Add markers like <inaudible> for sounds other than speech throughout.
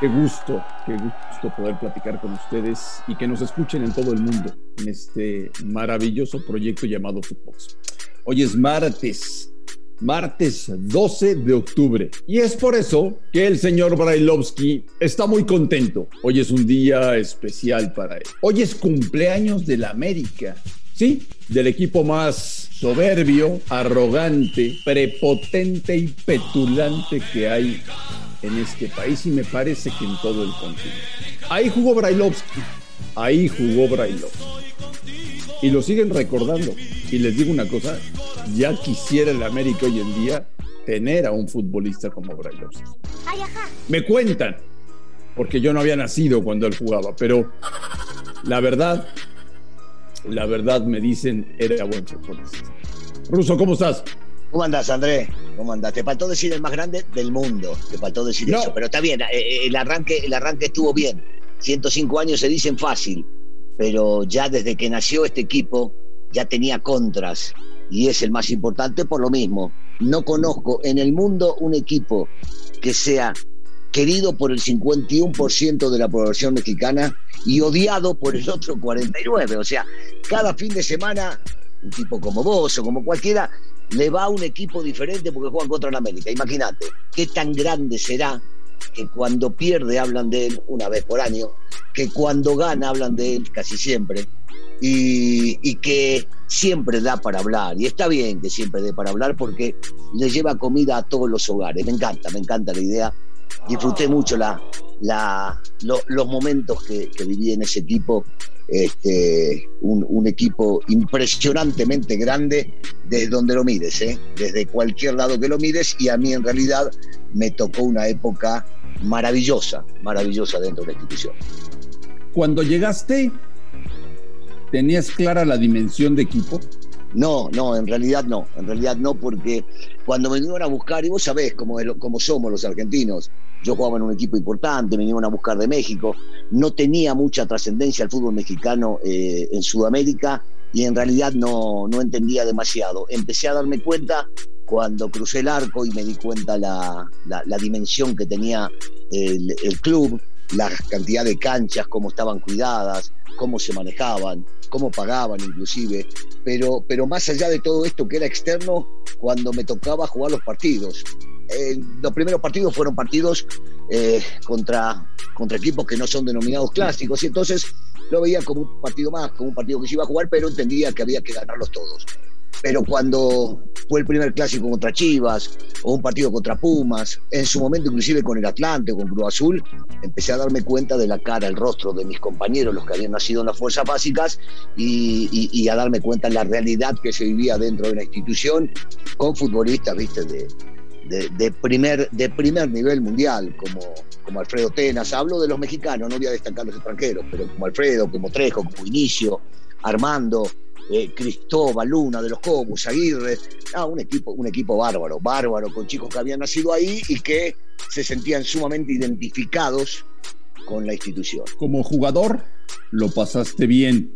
Qué gusto, qué gusto poder platicar con ustedes y que nos escuchen en todo el mundo en este maravilloso proyecto llamado Footbox. Hoy es martes, martes 12 de octubre. Y es por eso que el señor Brailovsky está muy contento. Hoy es un día especial para él. Hoy es cumpleaños de la América. Sí, del equipo más soberbio, arrogante, prepotente y petulante que hay en este país y me parece que en todo el continente. Ahí jugó Brailovsky, ahí jugó Brailovsky. Y lo siguen recordando. Y les digo una cosa, ya quisiera el América hoy en día tener a un futbolista como Brailovsky. Me cuentan, porque yo no había nacido cuando él jugaba, pero la verdad, la verdad me dicen era buen futbolista. Ruso, ¿cómo estás? ¿Cómo andás, Andrés? ¿Cómo andás? Te faltó decir el más grande del mundo. Te faltó decir eso. Pero está bien, eh, eh, el arranque, el arranque estuvo bien. 105 años se dicen fácil, pero ya desde que nació este equipo ya tenía contras y es el más importante por lo mismo. No conozco en el mundo un equipo que sea querido por el 51% de la población mexicana y odiado por el otro 49%. O sea, cada fin de semana un tipo como vos o como cualquiera le va a un equipo diferente porque juegan contra el América. Imagínate, qué tan grande será que cuando pierde hablan de él una vez por año, que cuando gana hablan de él casi siempre, y, que siempre da para hablar. Y está bien que siempre dé para hablar porque le lleva comida a todos los hogares. Me encanta, me encanta la idea. Disfruté mucho la, la, los momentos que, que viví en ese equipo este, un, equipo impresionantemente grande desde donde lo mires, ¿eh? desde cualquier lado que lo mires, y a mí en realidad me tocó una época maravillosa, maravillosa dentro de la institución. Cuando llegaste, ¿tenías clara la dimensión de equipo? No, no, en realidad no, en realidad no, porque cuando me vinieron a buscar, y vos sabés cómo, cómo somos los argentinos, yo jugaba en un equipo importante, me vinieron a buscar de México, no tenía mucha trascendencia el fútbol mexicano eh, en Sudamérica y en realidad no, no entendía demasiado. Empecé a darme cuenta cuando crucé el arco y me di cuenta la, la, dimensión que tenía el, el club, la cantidad de canchas, cómo estaban cuidadas, cómo se manejaban, cómo pagaban inclusive, pero, pero más allá de todo esto que era externo, cuando me tocaba jugar los partidos. Eh, los primeros partidos fueron partidos eh, contra, contra equipos que no son denominados clásicos. Y entonces lo veía como un partido más, como un partido que se iba a jugar, pero entendía que había que ganarlos todos. Pero cuando fue el primer clásico contra Chivas o un partido contra Pumas, en su momento inclusive con el Atlante o con Cruz Azul, empecé a darme cuenta de la cara, el rostro de mis compañeros, los que habían nacido en las fuerzas básicas, y, a darme cuenta de la realidad que se vivía dentro de la institución con futbolistas, viste, de, primer, de primer nivel mundial, como, como Alfredo Tenas. Hablo de los mexicanos, no voy a destacar los extranjeros, pero como Alfredo, como Trejo, como Inicio, Armando, eh, Cristóbal, Luna, de los Cobos, Aguirre, ah, un equipo, un equipo bárbaro, bárbaro, con chicos que habían nacido ahí y que se sentían sumamente identificados con la institución. Como jugador, lo pasaste bien.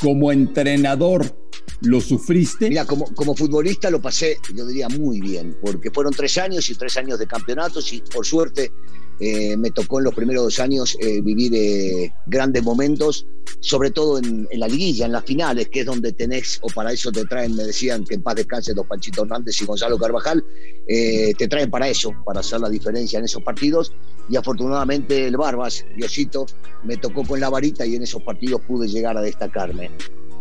Como entrenador, ¿Lo sufriste? Mira, como, como futbolista lo pasé, yo diría, muy bien, porque fueron tres años y tres años de campeonatos y por suerte eh, me tocó en los primeros dos años eh, vivir eh, grandes momentos, sobre todo en, la liguilla, en las finales, que es donde tenés, o para eso te traen, me decían que en paz descanse los Panchito Hernández y Gonzalo Carvajal, te traen para eso, para hacer la diferencia en esos partidos. Y afortunadamente el Barbas, Diosito, me tocó con la varita y en esos partidos pude llegar a destacarme.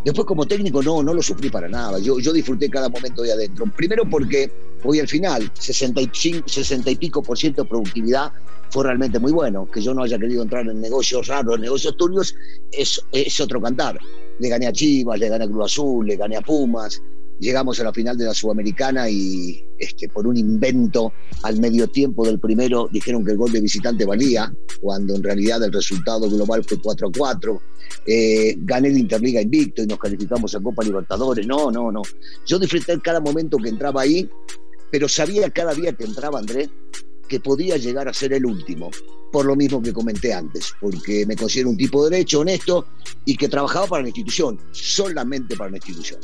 Después como técnico no, no lo sufrí para nada. Yo, yo disfruté cada momento de adentro. Primero porque hoy al final, 65, 60 y pico por ciento de productividad fue realmente muy bueno. Que yo no haya querido entrar en negocios raros, en negocios turbios, es, es otro cantar. Le gané a Chivas, le gané a Cruz Azul, le gané a Pumas. Llegamos a la final de la Sudamericana y este, por un invento al medio tiempo del primero dijeron que el gol de visitante valía, cuando en realidad el resultado global fue 4 a 4. Eh, gané la Interliga invicto y nos calificamos a Copa Libertadores. No, no, no. Yo disfruté cada momento que entraba ahí, pero sabía cada día que entraba Andrés que podía llegar a ser el último, por lo mismo que comenté antes, porque me considero un tipo derecho, honesto y que trabajaba para la institución, solamente para la institución.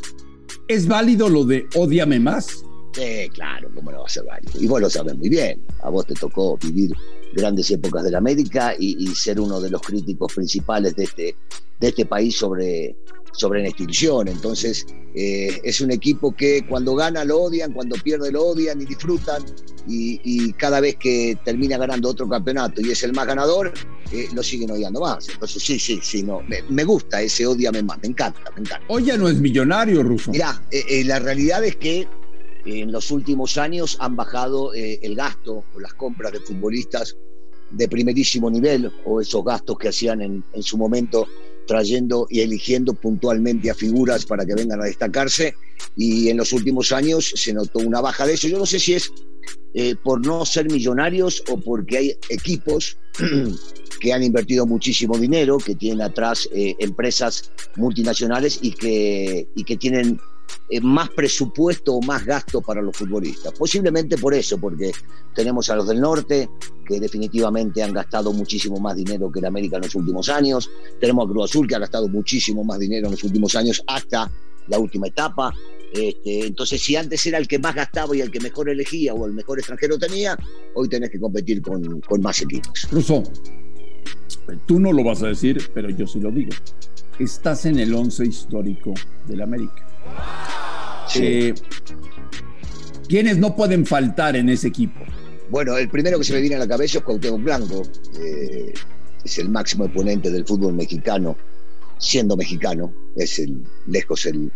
¿Es válido lo de odiame más? Sí, claro, ¿cómo no va a ser válido? Y vos lo sabes muy bien. A vos te tocó vivir grandes épocas de la América y, ser uno de los críticos principales de este, de este país sobre, sobre la institución. Entonces, eh, es un equipo que cuando gana lo odian, cuando pierde lo odian y disfrutan. Y, cada vez que termina ganando otro campeonato y es el más ganador, eh, lo siguen odiando más. Entonces, sí, sí, sí, no. Me, gusta ese odiame más, me encanta, me encanta. Hoy ya no es millonario, Ruso. Mirá, eh, la realidad es que en los últimos años han bajado el gasto o las compras de futbolistas de primerísimo nivel o esos gastos que hacían en, en su momento trayendo y eligiendo puntualmente a figuras para que vengan a destacarse y en los últimos años se notó una baja de eso. Yo no sé si es eh, por no ser millonarios o porque hay equipos <clears throat> que han invertido muchísimo dinero, que tienen atrás eh, empresas multinacionales y que, y que tienen eh, más presupuesto o más gasto para los futbolistas. Posiblemente por eso, porque tenemos a los del norte, que definitivamente han gastado muchísimo más dinero que el América en los últimos años. Tenemos a Cruz Azul, que ha gastado muchísimo más dinero en los últimos años hasta la última etapa. Este, entonces, si antes era el que más gastaba y el que mejor elegía o el mejor extranjero tenía, hoy tenés que competir con, con más equipos. Russo, tú no lo vas a decir, pero yo sí lo digo. Estás en el once histórico del América. Eh, ¿Quiénes no pueden faltar en ese equipo? Bueno, el primero que se me viene a la cabeza es Cuauhtémoc Blanco. Eh, es el máximo exponente del fútbol mexicano, siendo mexicano. Es el, lejos el,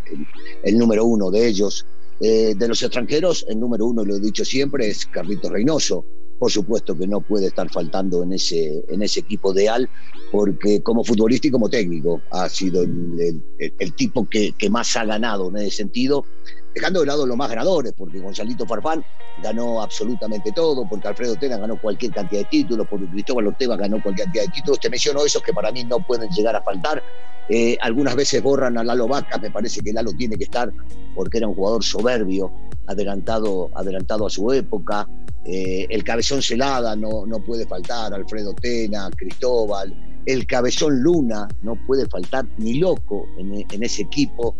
número uno de ellos. Eh, de los extranjeros, el número uno, lo he dicho siempre, es Carlitos Reynoso. Por supuesto que no puede estar faltando en ese, en ese equipo de Al, porque como futbolista y como técnico ha sido el, tipo que, más ha ganado en ese sentido, dejando de lado los más ganadores, porque Gonzalito Farfán ganó absolutamente todo, porque Alfredo Tena ganó cualquier cantidad de títulos, porque Cristóbal Ortega ganó cualquier cantidad de títulos. Te menciono esos que para mí no pueden llegar a faltar. Eh, algunas veces borran a Lalo Vaca, me parece que Lalo tiene que estar porque era un jugador soberbio, adelantado, adelantado a su época. Eh, el cabezón Celada no, no puede faltar, Alfredo Tena, Cristóbal, el cabezón Luna no puede faltar ni loco en, ese equipo.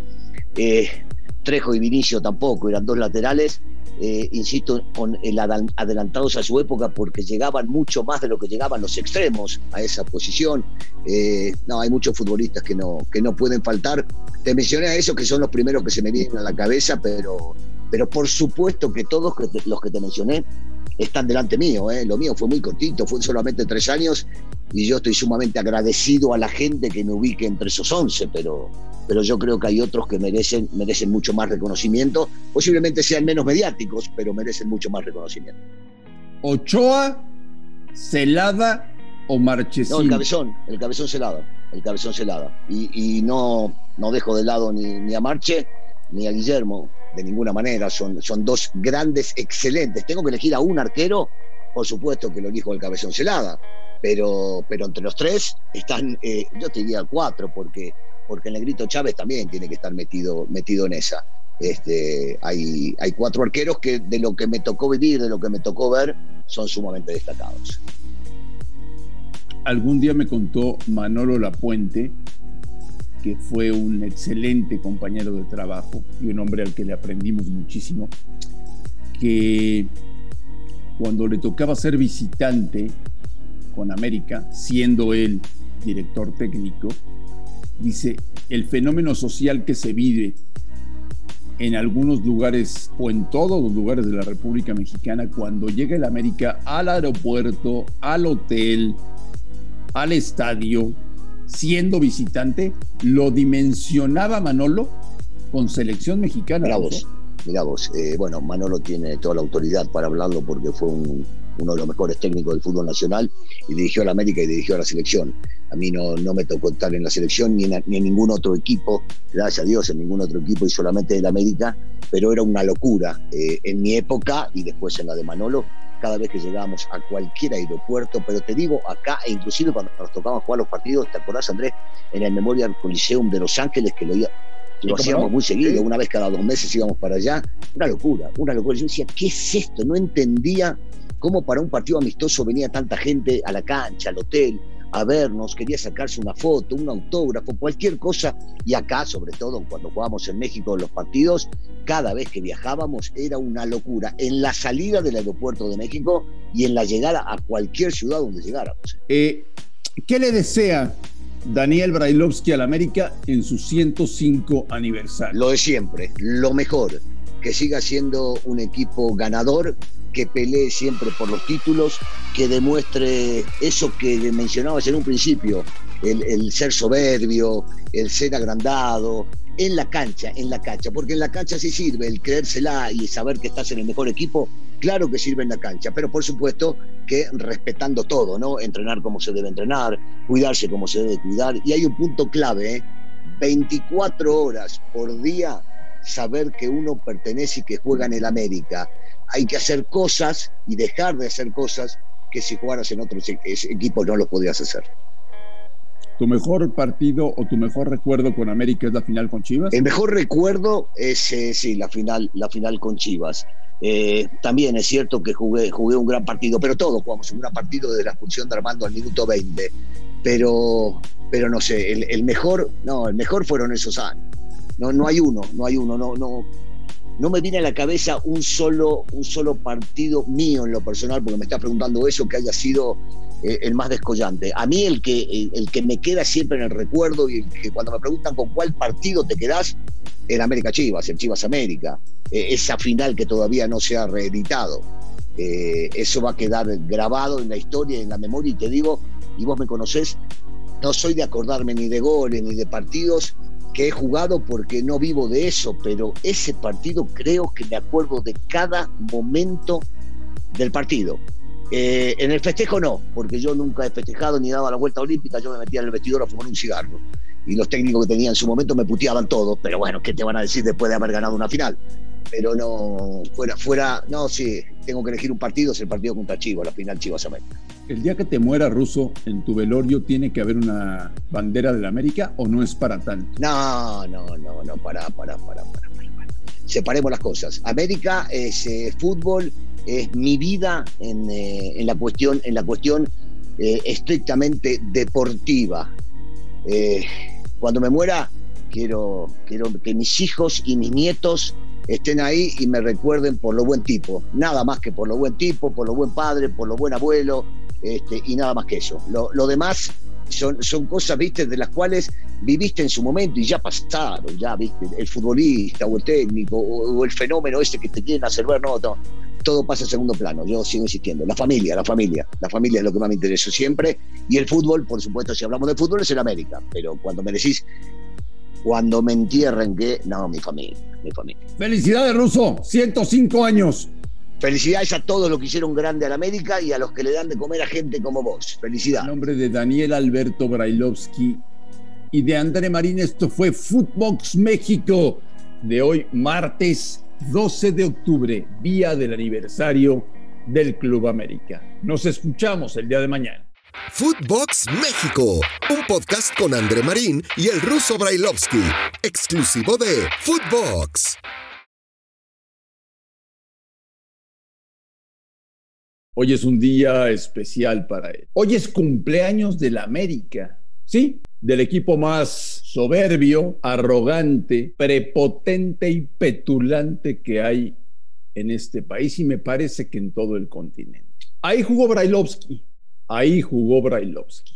Eh, Trejo y Vinicio tampoco, eran dos laterales, eh, insisto, con el adelantados a su época porque llegaban mucho más de lo que llegaban los extremos a esa posición. No, hay muchos futbolistas que no, que no pueden faltar. Te mencioné a esos que son los primeros que se me vienen a la cabeza, pero, pero por supuesto que todos los que te mencioné están delante mío. ¿eh? Lo mío fue muy cortito, fue solamente tres años y yo estoy sumamente agradecido a la gente que me ubique entre esos once, pero, pero yo creo que hay otros que merecen, merecen mucho más reconocimiento. Posiblemente sean menos mediáticos, pero merecen mucho más reconocimiento. Ochoa, Celada o Marchesín. No, el cabezón, el cabezón Celada, el cabezón Celada. Y, no, no dejo de lado ni, ni a Marche ni a Guillermo de ninguna manera. Son, son dos grandes, excelentes. Tengo que elegir a un arquero, por supuesto que lo elijo el cabezón celada, pero, pero entre los tres están, eh, yo te diría cuatro, porque, porque el negrito Chávez también tiene que estar metido, metido en esa. Este, hay, hay cuatro arqueros que de lo que me tocó vivir, de lo que me tocó ver, son sumamente destacados. Algún día me contó Manolo Lapuente que fue un excelente compañero de trabajo y un hombre al que le aprendimos muchísimo, que cuando le tocaba ser visitante con América, siendo él director técnico, dice, el fenómeno social que se vive en algunos lugares o en todos los lugares de la República Mexicana cuando llega el América al aeropuerto, al hotel, al estadio, siendo visitante, lo dimensionaba Manolo con selección mexicana. Mira vos, mira vos. Eh, bueno, Manolo tiene toda la autoridad para hablarlo porque fue uno de los mejores técnicos del fútbol nacional y dirigió a la América y dirigió a la selección. A mí no, no me tocó estar en la selección ni en, ni en ningún otro equipo, gracias a Dios, en ningún otro equipo y solamente del América, pero era una locura eh, en mi época y después en la de Manolo, cada vez que llegábamos a cualquier aeropuerto, pero te digo acá, e inclusive cuando nos tocaba jugar los partidos, ¿te acordás, Andrés? En el Memorial Coliseum de Los Ángeles, que lo, lo hacíamos muy seguido, una vez cada dos meses íbamos para allá, una locura, una locura. Yo decía, ¿qué es esto? No entendía cómo para un partido amistoso venía tanta gente a la cancha, al hotel, a vernos, quería sacarse una foto, un autógrafo, cualquier cosa. Y acá, sobre todo cuando jugábamos en México los partidos, cada vez que viajábamos era una locura. En la salida del aeropuerto de México y en la llegada a cualquier ciudad donde llegáramos. Eh, ¿Qué le desea Daniel Brailovsky al América en su 105 aniversario? Lo de siempre, lo mejor, que siga siendo un equipo ganador, que pelee siempre por los títulos, que demuestre eso que mencionabas en un principio, el, ser soberbio, el ser agrandado, en la cancha, en la cancha, porque en la cancha sí sirve el creérsela y saber que estás en el mejor equipo, claro que sirve en la cancha, pero por supuesto que respetando todo, ¿no? Entrenar como se debe entrenar, cuidarse como se debe cuidar, y hay un punto clave, ¿eh? 24 horas por día saber que uno pertenece y que juega en el América. Hay que hacer cosas y dejar de hacer cosas que si jugaras en otros equipos no lo podías hacer. ¿Tu mejor partido o tu mejor recuerdo con América es la final con Chivas? El mejor recuerdo es, eh, sí, la final, la final con Chivas. Eh, también es cierto que jugué, jugué un gran partido, pero todos jugamos un gran partido desde la expulsión de Armando al minuto 20. Pero, pero no sé, el, el mejor, no, el mejor fueron esos años. No, no hay uno, no hay uno, no, no, no me viene a la cabeza un solo, un solo partido mío en lo personal, porque me está preguntando eso, que haya sido eh, el más descollante. A mí el que, el, que me queda siempre en el recuerdo y el que cuando me preguntan con cuál partido te quedás, el América Chivas, el Chivas América, eh, esa final que todavía no se ha reeditado. Eh, eso va a quedar grabado en la historia, en la memoria, y te digo, y vos me conocés, no soy de acordarme ni de goles ni de partidos, que he jugado porque no vivo de eso, pero ese partido creo que me acuerdo de cada momento del partido. Eh, en el festejo no, porque yo nunca he festejado ni daba la vuelta olímpica, yo me metía en el vestidor a fumar un cigarro. Y los técnicos que tenía en su momento me puteaban todos, pero bueno, ¿qué te van a decir después de haber ganado una final? Pero no, fuera, fuera, no, sí, tengo que elegir un partido, es el partido contra Chivas, la final Chivas América. El día que te muera Ruso, en tu velorio tiene que haber una bandera de la América o no es para tanto? No, no, no, no, para, para, para, para, para. para. Separemos las cosas. América es eh, fútbol, es mi vida en, eh, en, la cuestión, en la cuestión eh, estrictamente deportiva. Eh, cuando me muera, quiero, quiero que mis hijos y mis nietos estén ahí y me recuerden por lo buen tipo. Nada más que por lo buen tipo, por lo buen padre, por lo buen abuelo, este, y nada más que eso. Lo, lo demás son, son, cosas, viste, de las cuales viviste en su momento y ya pasaron, ya, viste, el futbolista o el técnico o, el fenómeno ese que te quieren hacer ver, no, no, todo pasa en segundo plano, yo sigo insistiendo, la familia, la familia, la familia es lo que más me interesa siempre y el fútbol, por supuesto, si hablamos de fútbol es el América, pero cuando me decís, cuando me entierren, que, no, mi familia, mi familia. Felicidades, Ruso, 105 años. Felicidades a todos los que hicieron grande a la América y a los que le dan de comer a gente como vos. Felicidades. En nombre de Daniel Alberto Brailovsky y de André Marín, esto fue Footbox México de hoy, martes 12 de octubre, día del aniversario del Club América. Nos escuchamos el día de mañana. Footbox México, un podcast con André Marín y el ruso Brailovsky, exclusivo de Footbox. Hoy es un día especial para él. Hoy es cumpleaños del América, ¿sí? Del equipo más soberbio, arrogante, prepotente y petulante que hay en este país y me parece que en todo el continente. Ahí jugó Brailovsky, ahí jugó Brailovsky.